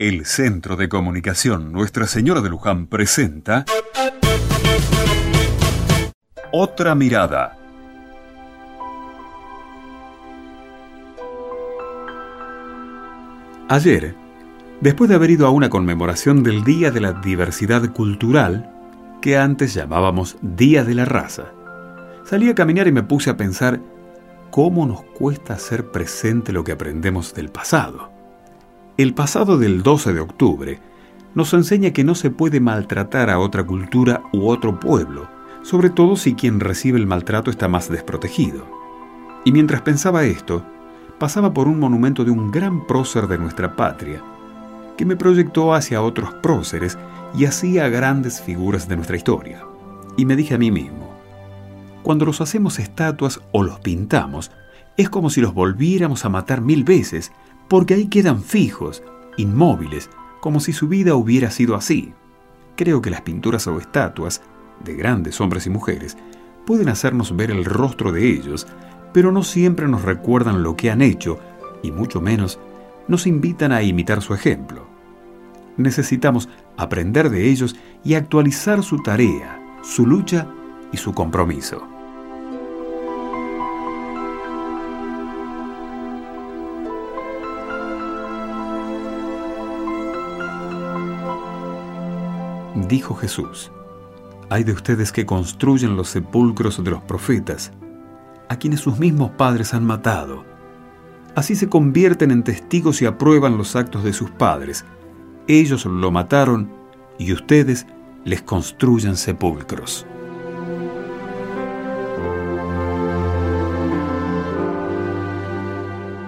El Centro de Comunicación Nuestra Señora de Luján presenta Otra Mirada. Ayer, después de haber ido a una conmemoración del Día de la Diversidad Cultural, que antes llamábamos Día de la Raza, salí a caminar y me puse a pensar cómo nos cuesta hacer presente lo que aprendemos del pasado. El pasado del 12 de octubre nos enseña que no se puede maltratar a otra cultura u otro pueblo, sobre todo si quien recibe el maltrato está más desprotegido. Y mientras pensaba esto, pasaba por un monumento de un gran prócer de nuestra patria, que me proyectó hacia otros próceres y hacía grandes figuras de nuestra historia. Y me dije a mí mismo, cuando los hacemos estatuas o los pintamos, es como si los volviéramos a matar mil veces, porque ahí quedan fijos, inmóviles, como si su vida hubiera sido así. Creo que las pinturas o estatuas, de grandes hombres y mujeres, pueden hacernos ver el rostro de ellos, pero no siempre nos recuerdan lo que han hecho, y mucho menos nos invitan a imitar su ejemplo. Necesitamos aprender de ellos y actualizar su tarea, su lucha y su compromiso. Dijo Jesús, hay de ustedes que construyen los sepulcros de los profetas, a quienes sus mismos padres han matado. Así se convierten en testigos y aprueban los actos de sus padres. Ellos lo mataron y ustedes les construyen sepulcros.